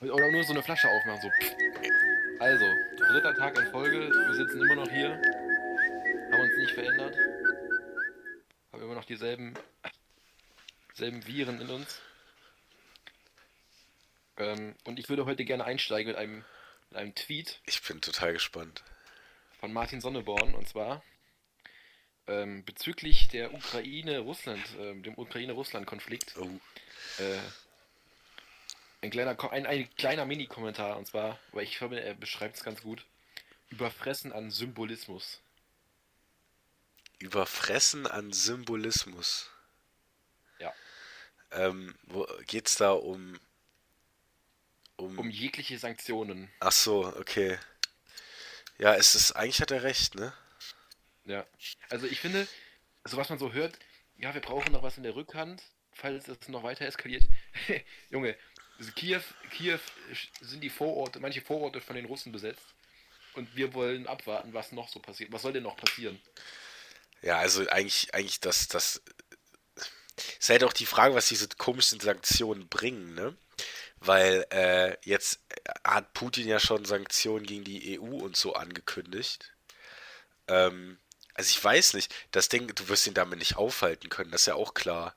Oder nur so eine Flasche aufmachen, so. Also, dritter Tag in Folge, wir sitzen immer noch hier, haben uns nicht verändert, haben immer noch dieselben, selben Viren in uns. Ähm, und ich würde heute gerne einsteigen mit einem, mit einem Tweet Ich bin total gespannt. von Martin Sonneborn und zwar ähm, bezüglich der Ukraine-Russland, ähm, dem Ukraine-Russland-Konflikt. Oh, Äh, ein kleiner, ein, ein kleiner Mini-Kommentar und zwar, weil ich finde, er beschreibt es ganz gut. Überfressen an Symbolismus. überfressen an Symbolismus. Ja. Ähm, wo geht's da um um, Um jegliche Sanktionen. Ach so, okay. Ja, es ist eigentlich hat er recht, ne? Ja. Also ich finde, so was man so hört, ja, wir brauchen noch was in der Rückhand, falls es noch weiter eskaliert. Junge, also Kiew, Kiew sind die Vororte, manche Vororte von den Russen besetzt. Und wir wollen abwarten, was noch so passiert. Was soll denn noch passieren? Ja, also eigentlich eigentlich das das ist halt auch die Frage, was diese komischen Sanktionen bringen, ne? Weil äh, jetzt hat Putin ja schon Sanktionen gegen die EU und so angekündigt. Ähm, also ich weiß nicht, das Ding, du wirst ihn damit nicht aufhalten können, das ist ja auch klar.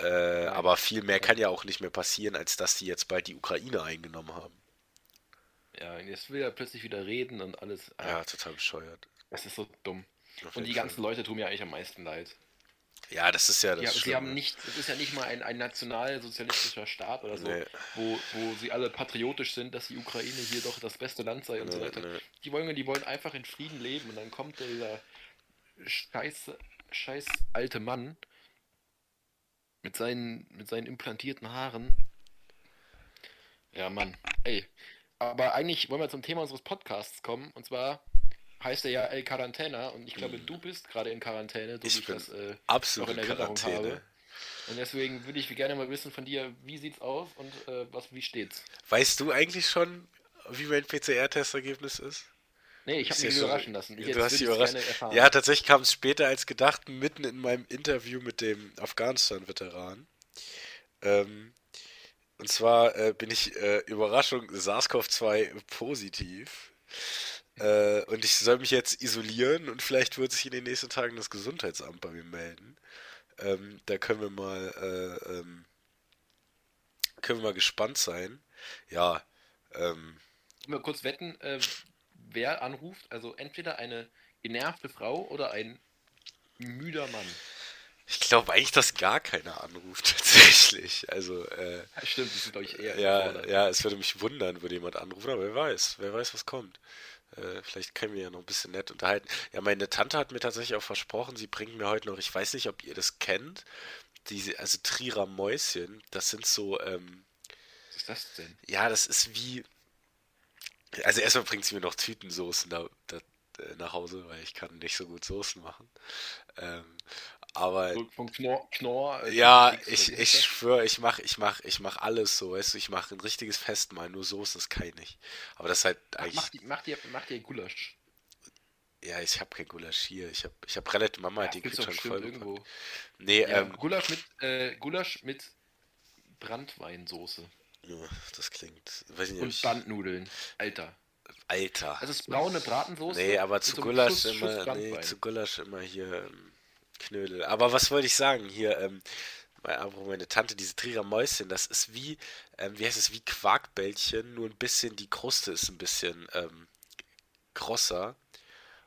Äh, aber viel mehr kann ja auch nicht mehr passieren, als dass die jetzt bald die Ukraine eingenommen haben. Ja, jetzt will er plötzlich wieder reden und alles. Ah, Ja, total bescheuert. Das ist so dumm. Auf Und die ganzen Leute tun mir eigentlich am meisten leid. Ja, das ist ja das Ja, sie Schlimme. haben nicht, es ist ja nicht mal ein, ein nationalsozialistischer Staat oder so, Nee. wo, wo sie alle patriotisch sind, dass die Ukraine hier doch das beste Land sei und so Nee, weiter. nee. Die wollen, die wollen einfach in Frieden leben und dann kommt dieser scheiß, scheiß alte Mann mit seinen, mit seinen implantierten Haaren. Ja, Mann, ey. Aber eigentlich wollen wir zum Thema unseres Podcasts kommen und zwar heißt er ja El Quarantena und ich glaube, du bist gerade in Quarantäne, wie Ich bin das äh, absolut noch in in Erinnerung Quarantäne. habe. Und deswegen würde ich gerne mal wissen von dir, wie sieht's aus und äh, was, wie steht's? Weißt du eigentlich schon, wie mein PCR-Testergebnis ist? Nee, ich habe mich schon- überraschen lassen. Ich, du hast dich ich's überrascht. Ja, tatsächlich kam es später als gedacht, mitten in meinem Interview mit dem Afghanistan-Veteran. Ähm, und zwar äh, bin ich, äh, Überraschung, SARS-CoV-2 positiv. Äh, und ich soll mich jetzt isolieren und vielleicht wird sich in den nächsten Tagen das Gesundheitsamt bei mir melden. Ähm, da können wir mal, äh, ähm, können wir mal gespannt sein. Ja, ähm, Mal kurz wetten, äh, wer anruft. Also entweder eine genervte Frau oder ein müder Mann. Ich glaube eigentlich, dass gar keiner anruft, tatsächlich. Also, äh, Ja, stimmt, das ist, glaube ich, eher ja, ja, es würde mich wundern, würde jemand anrufen, aber wer weiß, wer weiß, was kommt. Äh, vielleicht können wir ja noch ein bisschen nett unterhalten. Ja, meine Tante hat mir tatsächlich auch versprochen, sie bringt mir heute noch, ich weiß nicht, ob ihr das kennt, diese, also Trierer Mäuschen, das sind so, ähm, Was ist das denn? ja, das ist wie, also erstmal bringt sie mir noch Tütensoßen da, da, äh, nach Hause, weil ich kann nicht so gut Soßen machen. Ähm, aber von Knorr, Knorr äh, Ja, ich, ich schwöre, ich mach, ich mach, ich mach alles so, weißt du, ich mache ein richtiges Festmahl, nur Soßen, das kann ich nicht. Aber das ist halt eigentlich, mach, die, mach, dir, mach dir Gulasch. ja, ich habe kein Gulasch hier, ich habe, ich habe relativ, Mama Ja, hat den Kühlschrank voll irgendwo. Nee, Ja, ähm, Gulasch mit, äh, Gulasch mit Brandweinsoße. Das klingt, weiß nicht, Und Bandnudeln. Alter. Alter. Also es ist braune Bratensoße. Nee, aber zu Gulasch Schuss- Schuss immer, nee, Brandwein. zu Gulasch immer hier ähm, Knödel. Aber was wollte ich sagen? Hier, ähm, meine Tante, diese Trierer Mäuschen, das ist wie, ähm, wie heißt es, wie Quarkbällchen, nur ein bisschen, die Kruste ist ein bisschen ähm, krosser.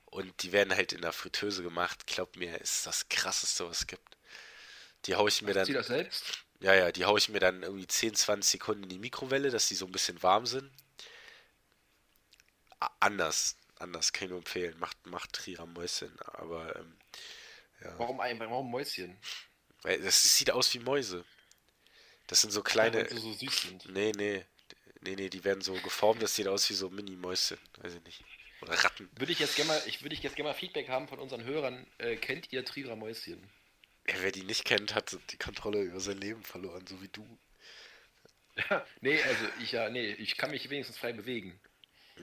Und die werden halt in der Fritteuse gemacht. Glaub mir, ist das krasseste, was es gibt. Die hau ich mir sie dann, das selbst? Ja, ja, die hau ich mir dann irgendwie 10, 20 Sekunden in die Mikrowelle, dass die so ein bisschen warm sind. A- Anders, anders kann ich nur empfehlen. Macht, macht Trierer Mäuschen, aber ähm, ja. Warum ein, warum Mäuschen? Weil das sieht aus wie Mäuse. Das sind so kleine. sie so süß sind. Nee, nee. Nee, nee, die werden so geformt, das sieht aus wie so Mini-Mäuschen. Weiß ich nicht. Oder Ratten. Würde ich jetzt gerne mal, ich würde jetzt gerne mal Feedback haben von unseren Hörern. Äh, kennt ihr Trierer Mäuschen? Ja, wer die nicht kennt, hat die Kontrolle über sein Leben verloren, so wie du. nee, also ich ja, nee, ich kann mich wenigstens frei bewegen.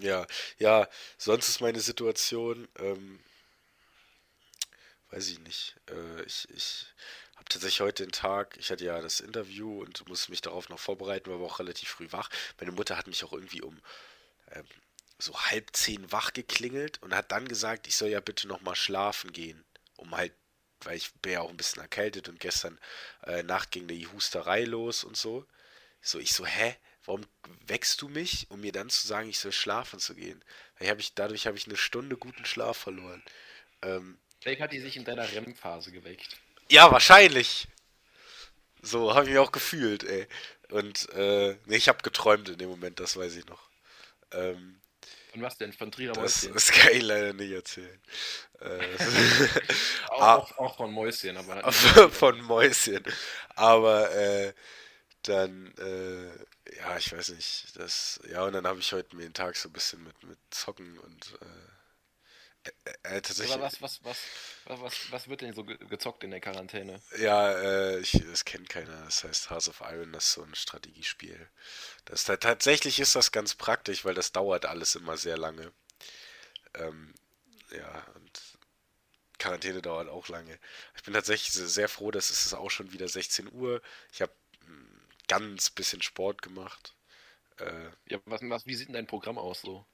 Ja, ja, sonst ist meine Situation, ähm, weiß ich nicht. Äh, ich ich habe tatsächlich heute den Tag, ich hatte ja das Interview und musste mich darauf noch vorbereiten, war aber auch relativ früh wach. Meine Mutter hat mich auch irgendwie um ähm, so halb zehn wach geklingelt und hat dann gesagt, ich soll ja bitte noch mal schlafen gehen, um halt, weil ich bin ja auch ein bisschen erkältet und gestern äh, Nacht ging die Husterei los und so. So, ich so, hä? Warum wächst du mich, um mir dann zu sagen, ich soll schlafen zu gehen? Weil hab ich, dadurch habe ich eine Stunde guten Schlaf verloren. Ähm, Vielleicht hat die sich in deiner REM-Phase geweckt. ja, wahrscheinlich. So habe ich mich auch gefühlt, ey. Und äh, nee, ich habe geträumt in dem Moment, das weiß ich noch. Ähm, Von was denn? Von Trierer das, Mäuschen? das kann ich leider nicht erzählen. Äh, Auch, ah. auch, auch von Mäuschen, aber von Mäuschen. Aber äh, dann, äh, ja, ich weiß nicht. Das, ja, und dann habe ich heute mir den Tag so ein bisschen mit, mit Zocken und äh, äh, äh, tatsächlich. aber was, was, was, was, was, was wird denn so ge- gezockt in der Quarantäne? Ja, äh, ich, das kennt keiner. Das heißt Hearts of Iron, das ist so ein Strategiespiel. Das, ta- tatsächlich ist das ganz praktisch, weil das dauert alles immer sehr lange. Ähm, ja, und Quarantäne dauert auch lange. Ich bin tatsächlich se- sehr froh, dass es auch schon wieder 16 Uhr. Ich habe ganz bisschen Sport gemacht. Äh, Ja, was, was, wie sieht denn dein Programm aus so?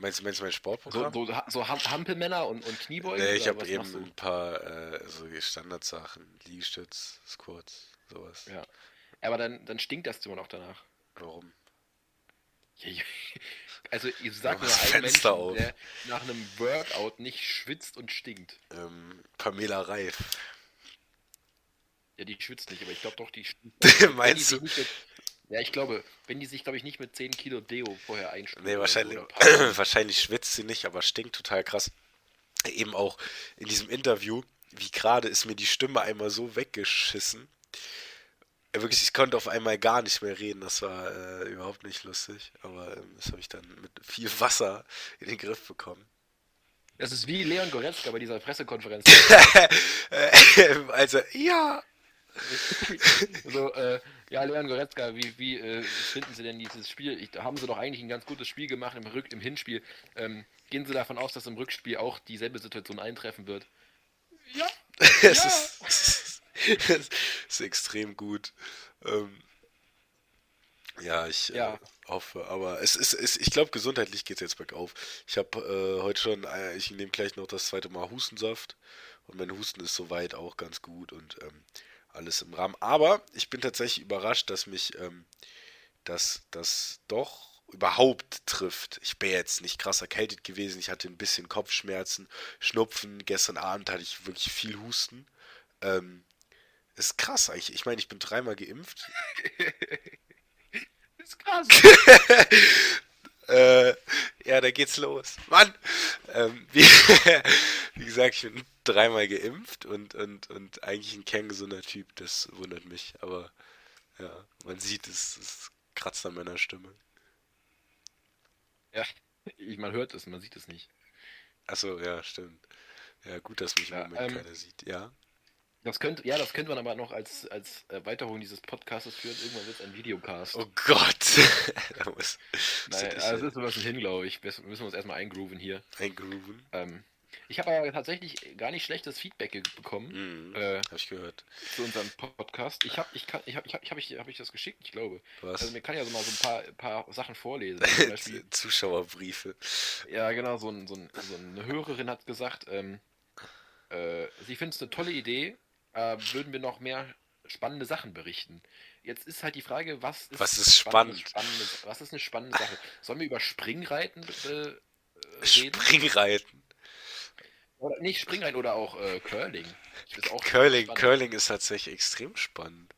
Meinst, du- meinst du mein So, Sportprogramm? so, so Ham- Hampelmänner und, und Kniebeugen? nee, ich habe eben ein paar äh, so Standardsachen, Liegestütz, Squats, sowas. Ja. Aber dann, dann stinkt das immer noch danach. Warum? Also ich sag nur einen Fenster Menschen, auf. der nach einem Workout nicht schwitzt und stinkt. Ähm, Pamela Reif. Ja, die schwitzt nicht, aber ich glaube doch, die stinkt. Meinst du? Ja, ich glaube, wenn die sich, glaube ich, nicht mit 10 Kilo Deo vorher einschmiert. Nee, wahrscheinlich, wahrscheinlich schwitzt sie nicht, aber stinkt total krass. Eben auch in diesem Interview, wie gerade ist mir die Stimme einmal so weggeschissen. Wirklich, ich konnte auf einmal gar nicht mehr reden. Das war äh, überhaupt nicht lustig. Aber ähm, das habe ich dann mit viel Wasser in den Griff bekommen. Das ist wie Leon Goretzka bei dieser Pressekonferenz. also, ja. so, äh, ja, Leon Goretzka, wie, wie äh, finden Sie denn dieses Spiel? Ich, haben Sie doch eigentlich ein ganz gutes Spiel gemacht im, Rück, im Hinspiel. Ähm, gehen Sie davon aus, dass im Rückspiel auch dieselbe Situation eintreffen wird? Ja. Es Ja. ist, es ist extrem gut. Ähm, ja, ich Ja. Äh, hoffe, aber es ist, es, ich glaube, gesundheitlich geht es jetzt bergauf. Ich habe äh, heute schon, äh, ich nehme gleich noch das zweite Mal Hustensaft und mein Husten ist soweit auch ganz gut und ähm, alles im Rahmen. Aber ich bin tatsächlich überrascht, dass mich ähm, das, das doch überhaupt trifft. Ich bin jetzt nicht krass erkältet gewesen. Ich hatte ein bisschen Kopfschmerzen, Schnupfen. Gestern Abend hatte ich wirklich viel Husten. Ähm, ist krass eigentlich. Ich meine, ich bin dreimal geimpft. ist krass. Äh, ja, da geht's los. Mann! Ähm, wie, wie gesagt, ich bin dreimal geimpft und, und, und eigentlich ein kerngesunder Typ. Das wundert mich. Aber ja, man sieht es, es kratzt an meiner Stimme. ja, man hört es, man sieht es nicht. Achso, ja, stimmt. Ja, gut, dass mich im Ja, Moment ähm, keiner sieht. Ja. Das könnte, ja, das könnte man aber noch als, als Erweiterung dieses Podcastes führen. Irgendwann wird es ein Videocast. Oh Gott! da muss, Nein, muss also das ist ein bisschen hin, glaube ich. Wir müssen uns erstmal eingrooven hier. eingrooven. Ähm, ich habe aber tatsächlich gar nicht schlechtes Feedback bekommen Mhm, äh, hab ich gehört. zu unserem Podcast. Ich habe ich kann, ich hab, ich hab, ich hab, ich, hab ich das geschickt, ich glaube. Was? Also mir kann ja so mal so ein paar, paar Sachen vorlesen. Zum Beispiel, Zuschauerbriefe. ja, genau, so, ein, so, ein, so eine Hörerin hat gesagt, ähm, äh, sie findet es eine tolle Idee, äh, würden wir noch mehr spannende Sachen berichten. Jetzt ist halt die Frage, was ist, Was ist spannend? spannende, was ist eine spannende Sache? Sollen wir über Springreiten äh, reden? Springreiten. Oder nicht Springreiten oder auch äh, Curling. Auch Curling. Curling ist tatsächlich extrem spannend.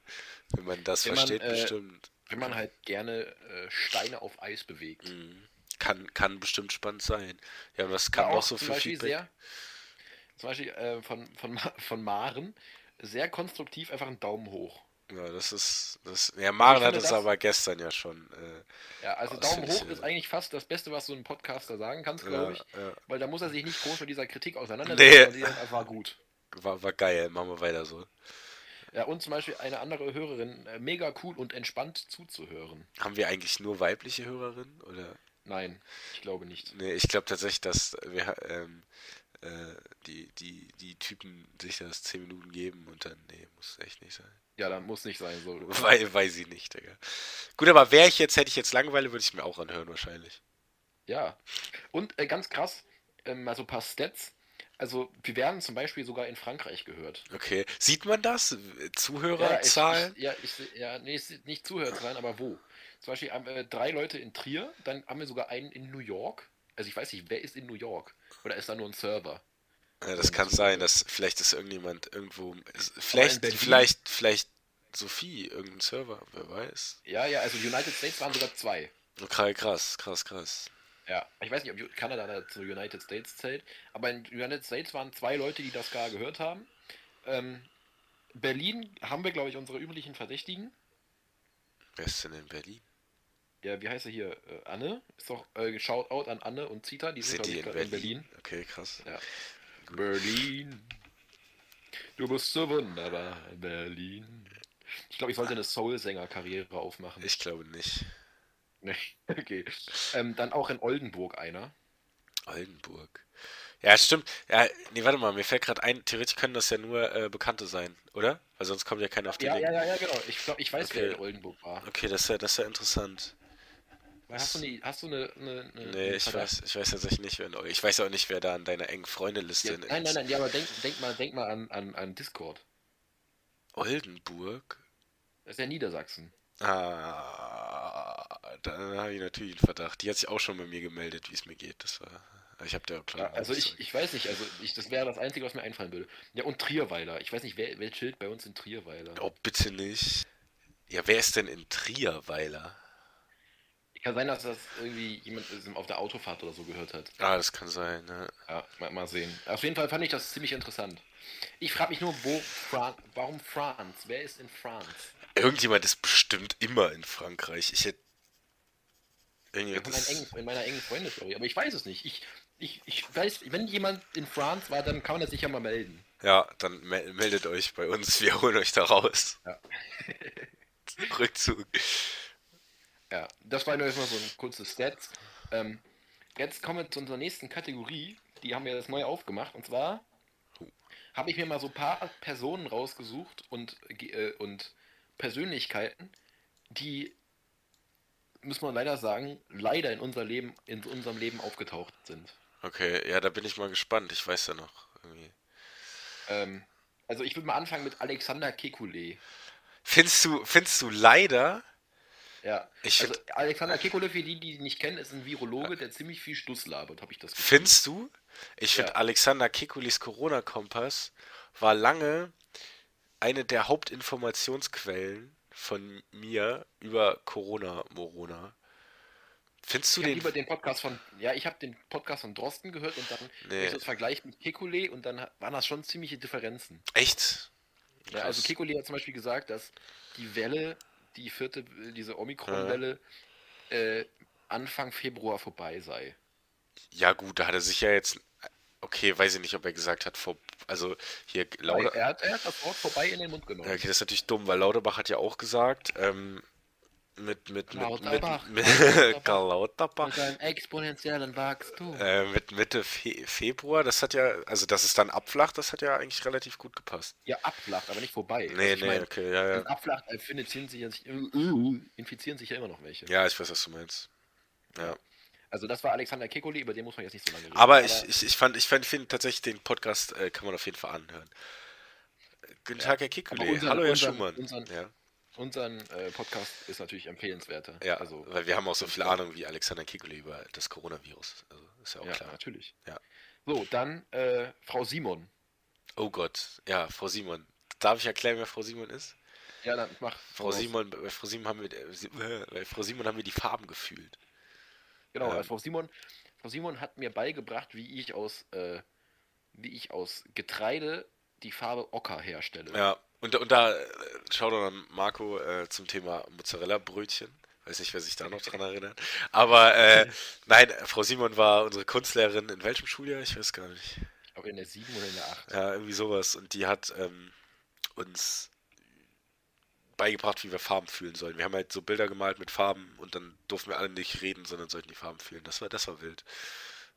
Wenn man das Wenn man, versteht, äh, bestimmt. Wenn man halt gerne äh, Steine auf Eis bewegt. Mhm. Kann, kann bestimmt spannend sein. Ja, was kann Aber noch so für Feedback? sehr, zum Beispiel äh, von, von, von Maren, sehr konstruktiv einfach einen Daumen hoch. Ja, das ist. Das, ja, Maren Ich hat es aber gestern ja schon. Äh, Ja, also das Daumen hoch äh, ist eigentlich fast das Beste, was so ein Podcaster sagen kannst, ja, glaube ich. ja, Weil da muss er sich nicht groß mit dieser Kritik Nee. auseinandersetzen, sie sagt, war gut. war, war geil, machen wir weiter so. Ja, und zum Beispiel eine andere Hörerin, äh, mega cool und entspannt zuzuhören. Haben wir eigentlich nur weibliche Hörerinnen? Oder? Nein, ich glaube nicht. Nee, ich glaube tatsächlich, dass wir ähm, äh, die, die, die Typen sich das 10 Minuten geben und dann, nee, muss echt nicht sein. Ja, dann muss nicht sein. So. Weil, weiß ich nicht, Digga. Gut, aber wäre ich jetzt, hätte ich jetzt Langeweile, würde ich mir auch anhören wahrscheinlich. Ja. Und äh, ganz krass, ähm, mal so ein paar Stats. Also, wir werden zum Beispiel sogar in Frankreich gehört. Okay. Sieht man das? Ja, ich, Zuhörerzahlen? ich, ja, ich, ja, nee, nicht Zuhörerzahlen, aber wo? Zum Beispiel haben wir drei Leute in Trier, dann haben wir sogar einen in New York. Also ich weiß nicht, wer ist in New York? Oder ist da nur ein Server? Ja, das kann sein, dass vielleicht ist irgendjemand irgendwo. Vielleicht, vielleicht, vielleicht Sophie, irgendein Server, wer weiß. Ja, ja, also United States waren sogar zwei. Okay, krass, krass, krass. Ja, ich weiß nicht, ob Kanada da zu United States zählt, aber in United States waren zwei Leute, die das gar gehört haben. Ähm, Berlin haben wir, glaube ich, unsere üblichen Verdächtigen. Wer ist denn in Berlin? Ja, wie heißt er hier? Äh, Anne? Ist doch äh, Shoutout an Anne und Zita, die sind, Sind die in Berlin? in Berlin. Okay, krass. Ja. Berlin. Du bist so wunderbar, Berlin. Ich glaube, ich sollte eine Soul-Sänger-Karriere aufmachen. Ich glaube nicht. Nee, okay. Ähm, dann auch in Oldenburg einer. Oldenburg. Ja, stimmt. Ja, nee, warte mal, mir fällt gerade ein, theoretisch können das ja nur äh, Bekannte sein, oder? Weil sonst kommt ja keiner auf die Ja, Idee. ja, ja, ja, genau. Ich glaube, ich weiß, Okay. wer in Oldenburg war. Okay, das ist ja, das ist ja interessant. Hast du eine, hast du eine, eine, eine Nee, ich weiß, ich weiß tatsächlich nicht, wer in Eu- Ich weiß auch nicht, wer da an deiner engen Freundeliste Ja, in nein, nein, nein, ja, aber denk, denk mal, denk mal an, an, an Discord. Oldenburg? Das ist ja Niedersachsen. Ah, dann habe ich natürlich einen Verdacht. Die hat sich auch schon bei mir gemeldet, wie es mir geht. Das war. Ich habe da Ja, klar. also ich, ich weiß nicht, also ich, das wäre das Einzige, was mir einfallen würde. Ja, und Trierweiler. Ich weiß nicht, wer, wer chillt bei uns in Trierweiler? Oh, bitte nicht. Ja, wer ist denn in Trierweiler? Kann sein, dass das irgendwie jemand auf der Autofahrt oder so gehört hat. Ah, das kann sein, ne? Ja, mal, mal sehen. Auf jeden Fall fand ich das ziemlich interessant. Ich frage mich nur, wo Fran warum France? Wer ist in France? Irgendjemand ist bestimmt immer in Frankreich. Ich hätte. In, Irgendjemand ist. engen, in meiner engen Freundestory. Aber ich weiß es nicht. Ich, ich, ich weiß, wenn jemand in France war, dann kann man das sicher mal melden. Ja, dann mel- meldet euch bei uns. Wir holen euch da raus. Ja. Rückzug. Ja, das war nur erstmal so ein kurzes Stats. Ähm, jetzt kommen wir zu unserer nächsten Kategorie. Die haben wir jetzt neu aufgemacht. Und zwar habe ich mir mal so ein paar Personen rausgesucht und, äh, und Persönlichkeiten, die, muss man leider sagen, leider in, unser Leben, in unserem Leben aufgetaucht sind. Okay, ja, da bin ich mal gespannt. Ich weiß ja noch. Irgendwie. Ähm, also ich würde mal anfangen mit Alexander Kekulé. Findest du, findest du leider? Ja, Ich also Alexander Kekulé, für die, die ihn nicht kennen, ist ein Virologe, der ziemlich viel Stuss labert, habe ich das Gefühl. Findest du? Ich finde, Ja. Alexander Kekulis Corona-Kompass war lange eine der Hauptinformationsquellen von mir über Corona-Morona. Findest du Ich habe den? lieber den Podcast von, ja, ich habe den Podcast von Drosten gehört und dann Nee. ich das vergleicht mit Kekulé und dann waren das schon ziemliche Differenzen. Echt? Ja, also. Kekulé hat zum Beispiel gesagt, dass die Welle, die vierte, diese Omikron-Welle, äh, Anfang Februar vorbei sei. Ja, gut, da hat er sich ja jetzt. Okay, weiß ich nicht, ob er gesagt hat, vor, also hier Lauder. er, hat, er hat das Wort vorbei in den Mund genommen. Okay, das ist natürlich dumm, weil Lauterbach hat ja auch gesagt, ähm, mit, mit, mit, mit, Lauterbach, mit. Karl Lauterbach, Mit einem exponentiellen Wachstum. äh, mit Mitte Fe Februar, das hat ja, also dass es dann abflacht, das hat ja eigentlich relativ gut gepasst. Ja, abflacht, aber nicht vorbei. Nee, Also nee, mein, okay, ja, ja. abflacht, äh, infizieren sich, ja, sich, äh, äh, infizieren sich ja immer noch welche. Ja, ich weiß, was du meinst. Ja. Also das war Alexander Kekulé, über den muss man jetzt nicht so lange reden. Aber ich, ich, ich fand, ich fand, finde tatsächlich den Podcast äh, kann man auf jeden Fall anhören. Guten Tag, Herr Aber unseren- Hallo, Herr unseren- Schumann. unseren- ja. Unseren äh, Podcast ist natürlich empfehlenswerter. ja, also, weil wir haben auch so viel Ahnung wie Alexander Kikule über das Coronavirus. Also ist ja auch ja, klar. natürlich. Ja. So, dann äh, Frau Simon. Oh Gott, ja, Frau Simon. Darf ich erklären, wer Frau Simon ist? Ja, dann mach. Frau voraus. Simon, bei Frau Simon haben wir, äh, äh, bei Frau Simon haben wir die Farben gefühlt. Genau, ähm, also Frau Simon. Frau Simon hat mir beigebracht, wie ich aus, äh, wie ich aus Getreide die Farbe Ocker herstelle. Ja, und, und da äh, schau doch an Marco äh, zum Thema Mozzarella-Brötchen. Weiß nicht, wer sich da noch dran erinnert. Aber äh, nein, Frau Simon war unsere Kunstlehrerin in welchem Schuljahr? Ich weiß gar nicht. Ich glaube in der 7 oder in der 8. Ja, irgendwie sowas. Und die hat ähm, uns beigebracht, wie wir Farben fühlen sollen. Wir haben halt so Bilder gemalt mit Farben und dann durften wir alle nicht reden, sondern sollten die Farben fühlen. Das war, das war wild.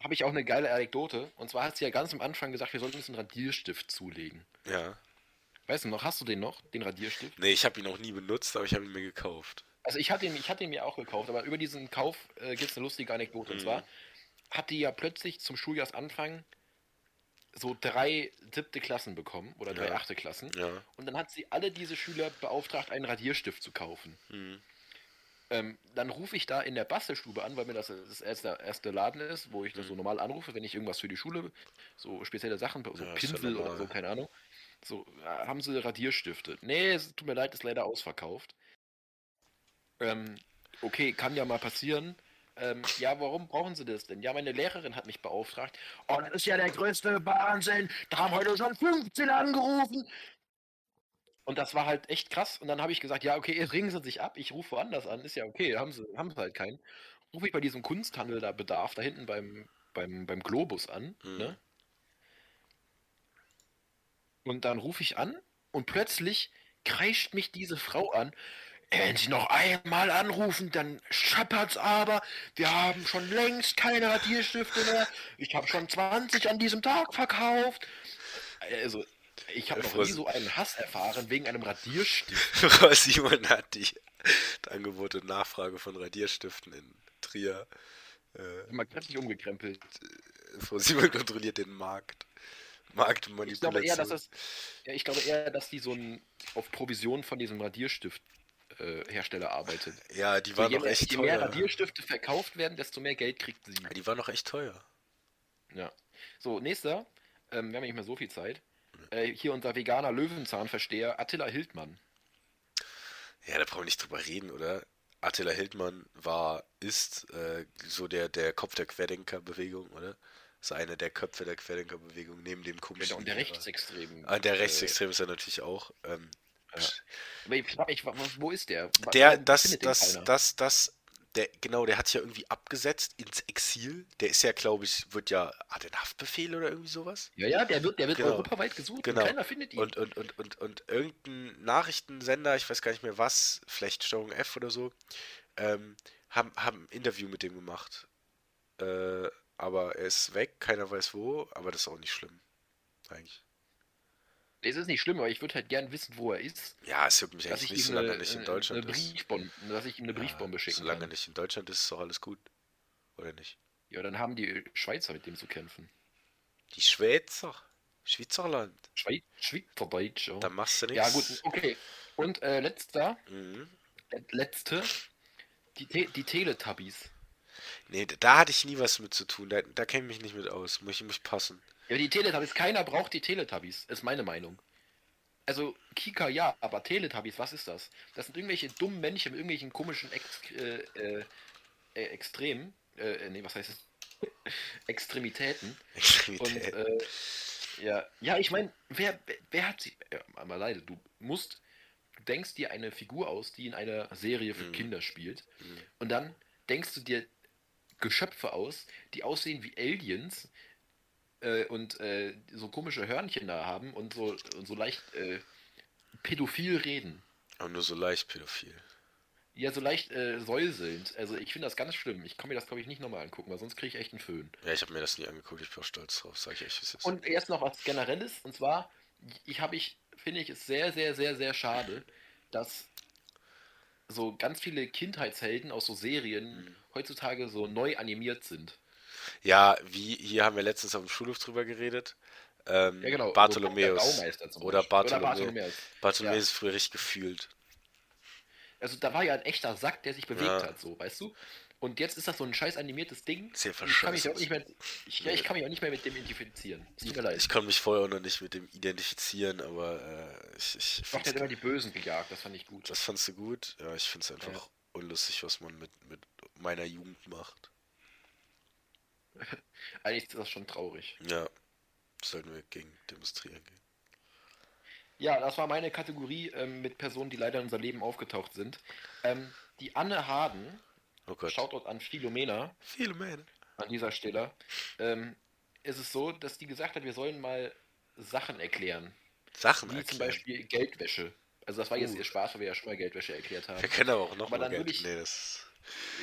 habe ich auch eine geile Anekdote. Und zwar hat sie ja ganz am Anfang gesagt, wir sollten uns einen Radierstift zulegen. Ja. Weißt du noch, hast du den noch, den Radierstift? Nee, ich habe ihn noch nie benutzt, aber ich habe ihn mir gekauft. Also ich hatte ihn, ich hatte ihn mir auch gekauft, aber über diesen Kauf äh, gibt es eine lustige Anekdote. Und Mhm. zwar hat die ja plötzlich zum Schuljahresanfang so drei siebte Klassen bekommen oder drei Ja. achte Klassen. Ja. Und dann hat sie alle diese Schüler beauftragt, einen Radierstift zu kaufen. Mhm. Ähm, dann rufe ich da in der Bastelstube an, weil mir das das erste, erste Laden ist, wo ich das Mhm. so normal anrufe, wenn ich irgendwas für die Schule, so spezielle Sachen, so Ja, Pinsel oder so, keine Ahnung. So, äh, haben sie Radierstifte? Nee, es tut mir leid, ist leider ausverkauft. Ähm, okay, kann ja mal passieren. Ähm, ja, warum brauchen sie das denn? Ja, meine Lehrerin hat mich beauftragt. Oh, das ist ja der größte Wahnsinn. Da haben heute schon 15 angerufen. Und das war halt echt krass. Und dann habe ich gesagt, ja, okay, ringen sie sich ab. Ich rufe woanders an. Ist ja okay, haben sie, haben sie halt keinen. Rufe ich bei diesem Kunsthandel da Bedarf da hinten beim, beim, beim Globus an. Mhm. Ne? Und dann rufe ich an und plötzlich kreischt mich diese Frau an. Wenn Sie noch einmal anrufen, dann schappert's aber. Wir haben schon längst keine Radierstifte mehr. Ich habe schon 20 an diesem Tag verkauft. Also, ich habe noch nie so einen Hass erfahren wegen einem Radierstift. Frau Simon hat die Angebot und Nachfrage von Radierstiften in Trier. Äh, Mal kräftig umgekrempelt. Frau Simon kontrolliert den Markt. Marktmanipulation. Ich glaube eher, dass das, ja, ich glaube eher, dass die so ein auf Provision von diesem Radierstift äh, Hersteller arbeitet. ja, die So, waren je, noch echt je mehr teuer. Radierstifte verkauft werden, desto mehr Geld kriegt sie. Ja, die waren noch echt teuer. Ja. So, nächster. Ähm, wir haben ja nicht mehr so viel Zeit. Äh, hier unser veganer Löwenzahnversteher Attila Hildmann. Ja, da brauchen wir nicht drüber reden, oder? Attila Hildmann war, ist äh, so der, der Kopf der Querdenkerbewegung, oder? Ist einer der Köpfe der Querdenkerbewegung neben dem komischen. Und der. Rechtsextremen. Ah, der äh, Rechtsextrem ist er natürlich auch. Ähm, Ja. Aber ich frage mich, wo ist der? Der, das, das, keiner? das, das, der, genau, der hat sich ja irgendwie abgesetzt ins Exil. Der ist ja, glaube ich, wird ja, hat er einen Haftbefehl oder irgendwie sowas? Ja, ja, der wird, der wird Genau. europaweit gesucht Genau. und keiner findet ihn. Und, und, und, und, und irgendein Nachrichtensender, ich weiß gar nicht mehr was, vielleicht Steuerung F oder so, ähm, haben, haben ein Interview mit dem gemacht. Äh, aber er ist weg, keiner weiß wo, aber das ist auch nicht schlimm. Eigentlich. Es ist nicht schlimm, aber ich würde halt gern wissen, wo er ist. Ja, es juckt mich eigentlich ich nicht, solange er nicht in eine, Deutschland eine ist. Briefbombe, dass ich ihm eine Ja, Briefbombe schicken solange er nicht in Deutschland ist, ist doch alles gut. Oder nicht? Ja, dann haben die Schweizer mit dem zu kämpfen. Die Schweizer. Schweizerland. Schweiz, Schweizerdeutsch, ja. Da machst du nichts. Ja, gut, okay. Und äh, letzter, Mhm. äh, letzte, die, Te die Teletubbies. Nee, da hatte ich nie was mit zu tun. Da, da kenne ich mich nicht mit aus. Muss ich muss passen. Ja, die Teletubbies, keiner braucht die Teletubbies, ist meine Meinung. Also, Kika ja, aber Teletubbies, was ist das? Das sind irgendwelche dummen Männchen mit irgendwelchen komischen Ex äh, äh, äh, Extremen. Äh, nee, was heißt es? Extremitäten. Und, Extremität. äh, ja, ja, ich meine, wer, wer, hat sie. Ja, mal leide, du musst, du denkst dir eine Figur aus, die in einer Serie für Mhm. Kinder spielt. Mhm. Und dann denkst du dir Geschöpfe aus, die aussehen wie Aliens äh, und äh, so komische Hörnchen da haben und so, und so leicht äh, pädophil reden. Aber nur so leicht pädophil. Ja, so leicht äh, säuselnd. Also ich finde das ganz schlimm. Ich kann mir das, glaube ich, nicht nochmal angucken, weil sonst kriege ich echt einen Föhn. Ja, ich habe mir das nie angeguckt. Ich bin auch stolz drauf. Sag ich echt. Und jetzt noch was Generelles, und zwar, ich habe ich, finde ich es sehr, sehr, sehr, sehr schade, dass so ganz viele Kindheitshelden aus so Serien Mhm. heutzutage so neu animiert sind. Ja, wie hier haben wir letztens auf dem Schulhof drüber geredet. Ähm, Ja, genau. Bartholomäus. So Dr. Baumeister zum Oder Beispiel. Bartholomäus. Oder Bartholomäus. Bartholomäus Ja. ist früher richtig gefühlt. Also da war ja ein echter Sack, der sich bewegt Ja. hat, so, weißt du? Und jetzt ist das so ein scheiß animiertes Ding. Sehr ich kann mich auch nicht mehr, ich, ja, ich kann mich auch nicht mehr mit dem identifizieren. Mir leid. Ich konnte mich vorher auch noch nicht mit dem identifizieren, aber äh, ich, ich Doch, der find's hat immer die Bösen gejagt, das fand ich gut. Das fandst du gut? Ja, ich finde es einfach Ja. unlustig, was man mit, mit meiner Jugend macht. Eigentlich ist das schon traurig. Ja, sollten wir gegen demonstrieren gehen. Ja, das war meine Kategorie ähm, mit Personen, die leider in unser Leben aufgetaucht sind. Ähm, die Anne Haden, Oh Gott. Shoutout an Philomena Männer. an dieser Stelle, ähm, ist es so, dass die gesagt hat, wir sollen mal Sachen erklären. Sachen Wie zum erklären. Beispiel Geldwäsche. Also das war jetzt Uh. ihr Spaß, weil wir ja schon mal Geldwäsche erklärt haben. Wir können aber auch noch Aber mal dann Geld. ich- Nee, das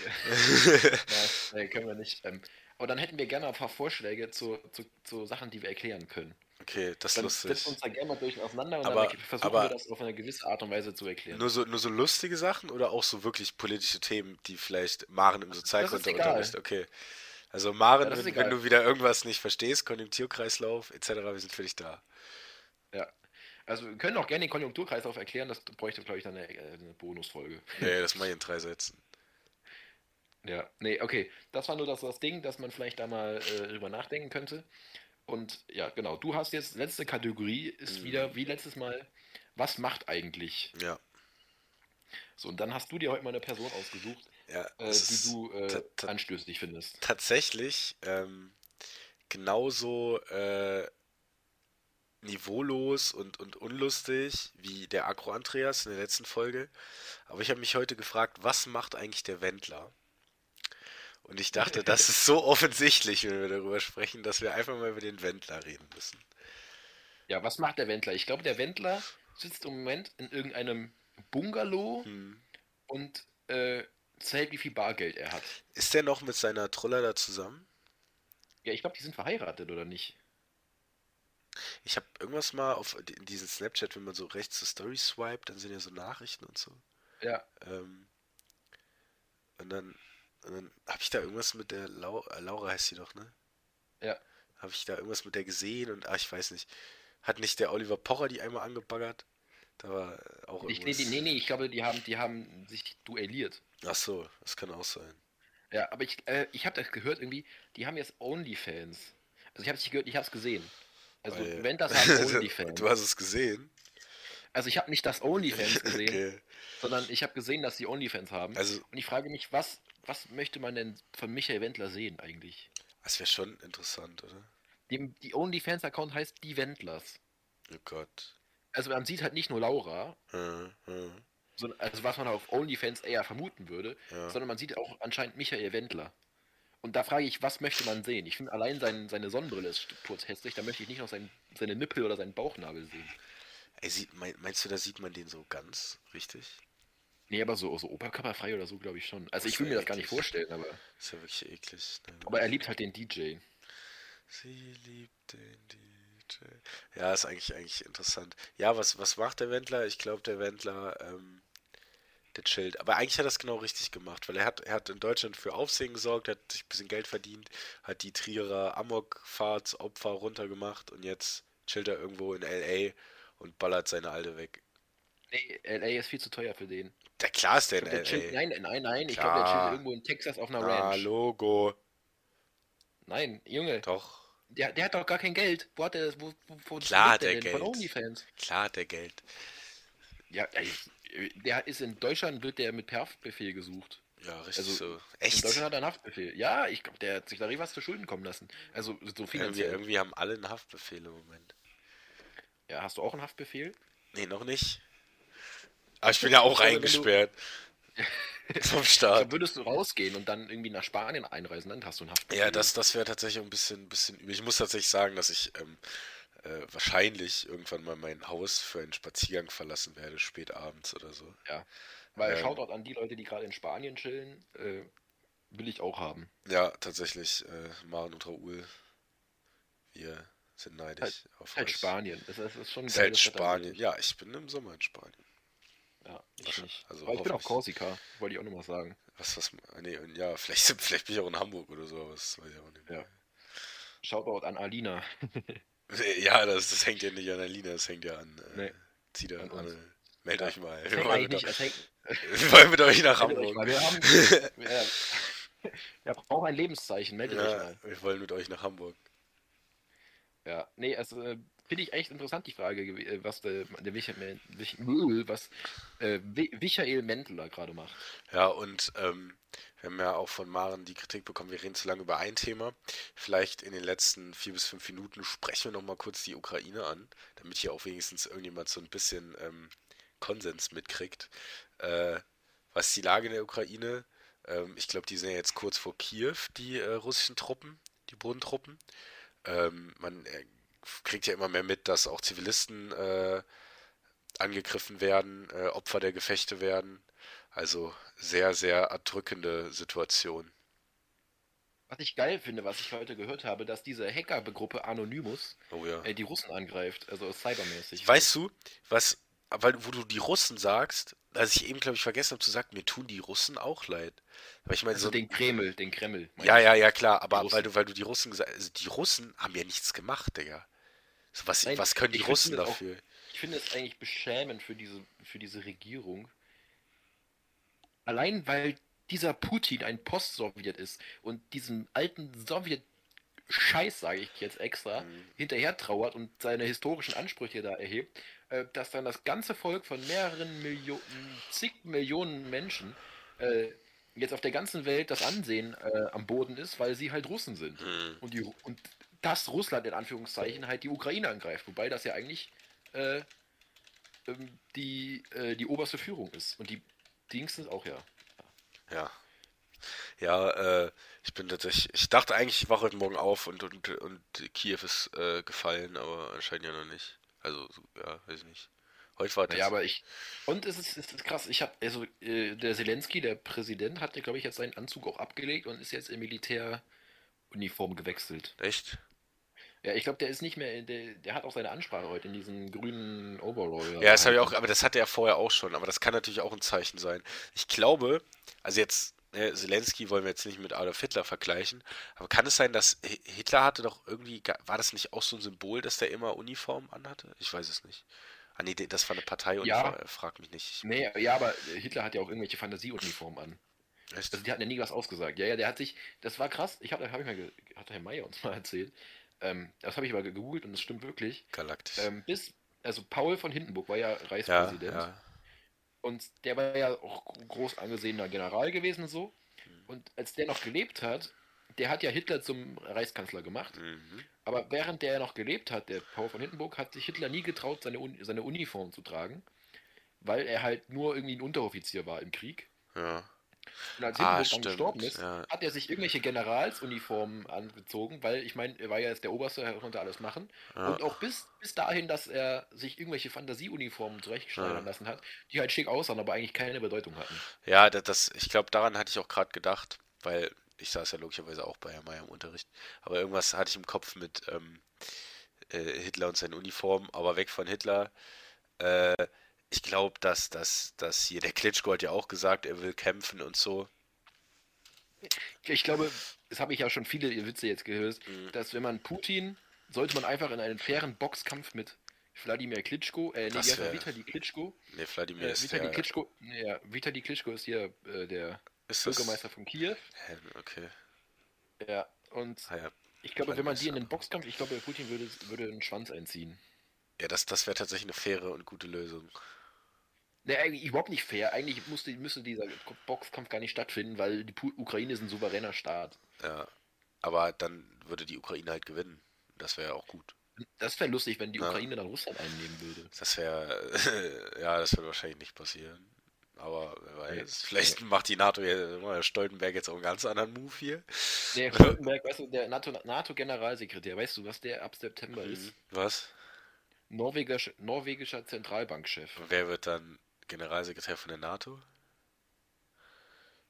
ja, nee, können wir nicht. Ähm, aber dann hätten wir gerne ein paar Vorschläge zu, zu, zu Sachen, die wir erklären können. Okay, das ist Dann lustig. setzen uns da gerne mal durch auseinander und Aber- dann versuchen aber- wir das auf eine gewisse Art und Weise zu erklären. Nur so, nur so lustige Sachen oder auch so wirklich politische Themen, die vielleicht Maren im Sozialkunde egal. unterrichtet? Okay. Also Maren, Ja, wenn, wenn du wieder irgendwas nicht verstehst, Konjunkturkreislauf etc., wir sind für dich da. Ja. Also wir können auch gerne den Konjunkturkreislauf erklären, das bräuchte, glaube ich, dann eine, äh, eine Bonusfolge. Nee, das mache ich in drei Sätzen. Ja, nee, okay. Das war nur das, das Ding, dass man vielleicht da mal äh, drüber nachdenken könnte. Und ja, genau, du hast jetzt, letzte Kategorie ist Mhm. wieder, wie letztes Mal, was macht eigentlich? Ja, So, und dann hast du dir heute mal eine Person ausgesucht, ja. äh, die du äh, anstößig findest. tatsächlich ähm, genauso äh, niveaulos und, und unlustig wie der Agro Andreas in der letzten Folge. Aber ich habe mich heute gefragt, was macht eigentlich der Wendler? Und ich dachte, das ist so offensichtlich, wenn wir darüber sprechen, dass wir einfach mal über den Wendler reden müssen. Ja, was macht der Wendler? Ich glaube, der Wendler sitzt im Moment in irgendeinem Bungalow Hm. und äh, zählt, wie viel Bargeld er hat. Ist der noch mit seiner Truller da zusammen? Ja, ich glaube, die sind verheiratet, oder nicht? Ich habe irgendwas mal auf in diesem Snapchat, wenn man so rechts zur Story swiped, dann sind ja so Nachrichten und so. Ja, Ähm, und dann, und dann habe ich da irgendwas mit der Lau äh, Laura heißt sie doch, ne? ja. Habe ich da irgendwas mit der gesehen und ah, ich weiß nicht. Hat nicht der Oliver Pocher die einmal angebaggert? Da war äh, auch Ich, nee, irgendwas. die, nee, nee, ich glaube, die haben, die haben sich duelliert. Ach so, das kann auch sein. Ja, aber ich, äh, ich habe das gehört irgendwie, die haben jetzt Onlyfans. Also ich habe es nicht gehört, ich habe es gesehen. Also Weil- wenn das haben Onlyfans. du hast es gesehen? Also ich habe nicht das Onlyfans gesehen, Okay. sondern ich habe gesehen, dass die Onlyfans haben. Also, Und ich frage mich, was, was möchte man denn von Michael Wendler sehen eigentlich? das wäre schon interessant, oder? Die, die Onlyfans-Account heißt Die Wendlers. Oh Gott. Also man sieht halt nicht nur Laura, Hm, hm, so, also was man auf Onlyfans eher vermuten würde, ja. sondern man sieht auch anscheinend Michael Wendler. Und da frage ich, was möchte man sehen? Ich finde allein sein, seine Sonnenbrille ist kurz hässlich, da möchte ich nicht noch sein, seine Nippel oder seinen Bauchnabel sehen. Ey, meinst du, da sieht man den so ganz richtig? Nee, aber so, so oberkörperfrei oder so, glaube ich schon. Also ich will mir das gar nicht eklig. vorstellen, aber, ist ja wirklich eklig. Ne? aber er liebt halt den DJ. Sie liebt den DJ. Ja, ist eigentlich, eigentlich interessant. Ja, was, was macht der Wendler? Ich glaube, der Wendler, ähm, der chillt. Aber eigentlich hat er das genau richtig gemacht, weil er hat, er hat in Deutschland für Aufsehen gesorgt, hat sich ein bisschen Geld verdient, hat die Trierer Amokfahrtsopfer runtergemacht und jetzt chillt er irgendwo in L.A. und ballert seine Alte weg. Nee, LA ist viel zu teuer für den. Der klar ist der Ich in glaub, der chillt, L.A. nein, nein, nein, ich Klar. glaube, der chillt irgendwo in Texas auf einer Ah, Ranch. Logo. Nein, Junge, Doch, der, der hat doch gar kein Geld. Wo hat der, wo, wo, wo Klar hat er denn? Von Geld. Onlyfans. klar hat der Geld. Ja, der ist in Deutschland, wird der mit Haftbefehl gesucht. Ja, richtig Also, so. In Echt? Deutschland hat er einen Haftbefehl. Ja, ich glaube, der hat sich da was zu Schulden kommen lassen. Also so Irgendwie, finanziell. irgendwie haben alle einen Haftbefehl im Moment. Ja, hast du auch einen Haftbefehl? Nee, noch nicht. Aber ich bin ja auch du- eingesperrt. Vom Dann Staat. würdest du rausgehen und dann irgendwie nach Spanien einreisen, dann hast du einen Haftbefehl. Ja, das, das wäre tatsächlich ein bisschen, bisschen übel. Ich muss tatsächlich sagen, dass ich ähm, äh, wahrscheinlich irgendwann mal mein Haus für einen Spaziergang verlassen werde, spät abends oder so. Ja. Weil Ähm. Shoutout an die Leute, die gerade in Spanien chillen, äh, will ich auch haben. Ja, tatsächlich, äh, Maren und Raoul, wir sind neidisch auf Halt euch. Spanien. Das, das ist schon Ist halt Wetter. Spanien. Ja, ich bin im Sommer in Spanien. Ja, ich nicht. Also Aber ich bin auf. Korsika, wollte ich auch nochmal sagen. Was, was, nee, ja, vielleicht, vielleicht bin ich auch in Hamburg oder so, aber das weiß ich auch nicht. Ja. Shoutout an Alina. Ja, das, das hängt ja nicht an Alina, das hängt ja an. Äh, Nee, zieht ja an an. meldet Ja. euch mal. Wir wollen, mit, nicht, hängt, wir wollen mit euch nach euch Hamburg. mal. Wir haben, wir brauchen ein Lebenszeichen, meldet euch Ja, mal. wir wollen mit euch nach Hamburg. Ja, nee, also äh, finde ich echt interessant die Frage, äh, was der, der Michael, Mich- was äh, Michael Mendler gerade macht. Ja, und ähm, wir haben ja auch von Maren die Kritik bekommen, wir reden zu lange über ein Thema. Vielleicht in den letzten vier bis fünf Minuten sprechen wir nochmal kurz die Ukraine an, damit hier auch wenigstens irgendjemand so ein bisschen ähm, Konsens mitkriegt. Äh, was ist die Lage in der Ukraine? Ähm, ich glaube, die sind ja jetzt kurz vor Kiew, die äh, russischen Truppen, die Bodentruppen. Ähm, man äh, kriegt ja immer mehr mit, dass auch Zivilisten äh, angegriffen werden, äh, Opfer der Gefechte werden. Also sehr, sehr erdrückende Situation. Was ich geil finde, was ich heute gehört habe, dass diese Hackergruppe Anonymous Oh ja. äh, die Russen angreift, also cybermäßig. Weißt du, was, weil wo du die Russen sagst, dass ich eben, glaube ich, vergessen habe zu sagen, mir tun die Russen auch leid. Aber ich meine, Also so, den Kreml, den Kreml. ja, ja, ja, klar, aber weil du, weil du die Russen gesagt also die Russen haben ja nichts gemacht, Digga. So, was, Nein, was können die Russen finde auch- dafür? Ich finde es eigentlich beschämend für diese, für diese Regierung. Allein weil dieser Putin ein Post-Sowjet ist und diesen alten Sowjet-Scheiß, sage ich jetzt extra, Mhm. hinterher trauert und seine historischen Ansprüche da erhebt, äh, dass dann das ganze Volk von mehreren Millionen, zig Millionen Menschen äh, jetzt auf der ganzen Welt das Ansehen äh, am Boden ist, weil sie halt Russen sind. Mhm. Und, die, und dass Russland in Anführungszeichen halt die Ukraine angreift, wobei das ja eigentlich äh, ähm, die, äh, die oberste Führung ist. Und die Dings auch ja. Ja. Ja, äh, ich bin tatsächlich, ich dachte eigentlich, ich wache heute Morgen auf und, und, und Kiew ist äh, gefallen, aber anscheinend ja noch nicht. Also, so, ja, weiß ich nicht. Heute war das. Naja, aber ich. Und es ist, es ist krass, ich habe, also äh, der Zelensky, der Präsident, hat ja, glaube ich, jetzt seinen Anzug auch abgelegt und ist jetzt in Militäruniform gewechselt. Echt? Ja, ich glaube, der ist nicht mehr, der, der hat auch seine Ansprache heute in diesen grünen Overall. Ja, das habe ich auch, aber das hatte er vorher auch schon, aber das kann natürlich auch ein Zeichen sein. Ich glaube, also jetzt, ne, Zelensky wollen wir jetzt nicht mit Adolf Hitler vergleichen, aber kann es sein, dass Hi- Hitler hatte doch irgendwie, war das nicht auch so ein Symbol, dass der immer Uniform anhatte? Ich weiß es nicht. Ah nee, das war eine Parteiuniform, Ja. äh, frag mich nicht. Nee, ja, aber äh, Hitler hat ja auch irgendwelche Fantasieuniformen an. Echt? Also die hatten ja nie was ausgesagt. Ja, ja, der hat sich, das war krass. Ich habe, hab ich mal, ge- hat Herr Meier uns mal erzählt. Ähm, das habe ich aber gegoogelt und das stimmt wirklich. Galaktisch. Ähm, bis, also Paul von Hindenburg war ja ja, Reichspräsident ja. Und der war ja auch groß angesehener General gewesen und so. Hm. Und als der noch gelebt hat, der hat ja Hitler zum Reichskanzler gemacht. Mhm. Aber während der noch gelebt hat, der Paul von Hindenburg, hat sich Hitler nie getraut, seine, Un seine Uniform zu tragen, weil er halt nur irgendwie ein Unteroffizier war im Krieg. Ja. Und als Ah, Hindenburg gestorben ist, ja. hat er sich irgendwelche Generalsuniformen angezogen, weil ich meine, er war ja jetzt der Oberste, er konnte alles machen. Ja. Und auch bis, bis dahin, dass er sich irgendwelche Fantasieuniformen zurechtschneidern Ja. lassen hat, die halt schick aussahen, aber eigentlich keine Bedeutung hatten. Ja, das, das ich glaube, daran hatte ich auch gerade gedacht, weil ich saß ja logischerweise auch bei Herrn Mayer im Unterricht. Aber irgendwas hatte ich im Kopf mit ähm, äh, Hitler und seinen Uniformen, aber weg von Hitler. Äh, ich glaube, dass, dass, dass hier der Klitschko hat ja auch gesagt, er will kämpfen und so. Ich glaube, das habe ich ja schon viele Witze jetzt gehört, Mhm. dass wenn man Putin, sollte man einfach in einen fairen Boxkampf mit Wladimir Klitschko, äh, nee, Das wär- Vitali Klitschko, Ne, Wladimir äh, ist Vitali der. Klitschko, ja, Vitali Klitschko ist hier äh, der Ist das, Bürgermeister von Kiew. Okay. Ja, und Ah, ja. ich glaube, wenn man die in den Boxkampf, ich glaube, Putin würde, würde einen Schwanz einziehen. Ja, das, das wäre tatsächlich eine faire und gute Lösung. Ne, eigentlich überhaupt nicht fair. Eigentlich musste, müsste dieser Boxkampf gar nicht stattfinden, weil die Ukraine ist ein souveräner Staat. Ja. Aber dann würde die Ukraine halt gewinnen. Das wäre auch gut. Das wäre lustig, wenn die Ja. Ukraine dann Russland einnehmen würde. Das wäre, ja, das wird wahrscheinlich nicht passieren. Aber wer weiß, vielleicht macht die NATO ja, Stoltenberg jetzt auch einen ganz anderen Move hier. Der Stoltenberg, weißt du, der NATO-Generalsekretär, weißt du, was der ab September ist? Was? Norwegisch, norwegischer Zentralbankchef. Wer wird dann Generalsekretär von der NATO?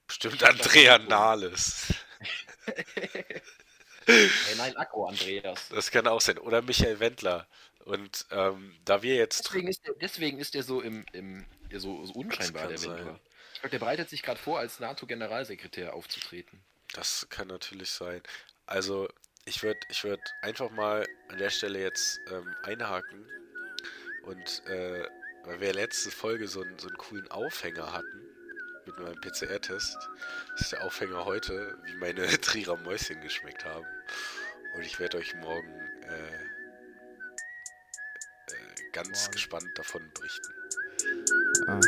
Bestimmt Andrea Nahles. Hey, nein, Akku, Andreas. Das kann auch sein. Oder Michael Wendler. Und ähm, da wir jetzt. Deswegen ist der, deswegen ist der so im, im so, so unscheinbar, der sein. Wendler. Ich glaube, der bereitet sich gerade vor, als NATO-Generalsekretär aufzutreten. Das kann natürlich sein. Also, ich würde ich würd einfach mal an der Stelle jetzt ähm, einhaken und äh, weil wir letzte Folge so einen, so einen coolen Aufhänger hatten mit meinem PCR-Test, ist der Aufhänger heute, wie meine Trierer Mäuschen geschmeckt haben. Und ich werde euch morgen äh, äh, ganz Morgen. gespannt davon berichten. Ah.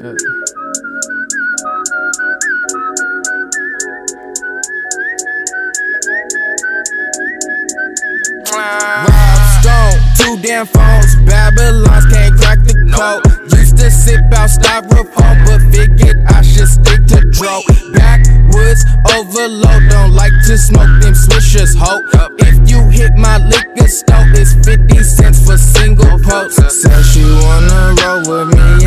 Ja. Damn phones, Babylons can't crack the code. Used to sip out styrofoam, but figured I should stick to. Back backwoods overload. Don't like to smoke them swishers, ho. If you hit my liquor store, it's 50 cents for single post. Said she wanna roll with me.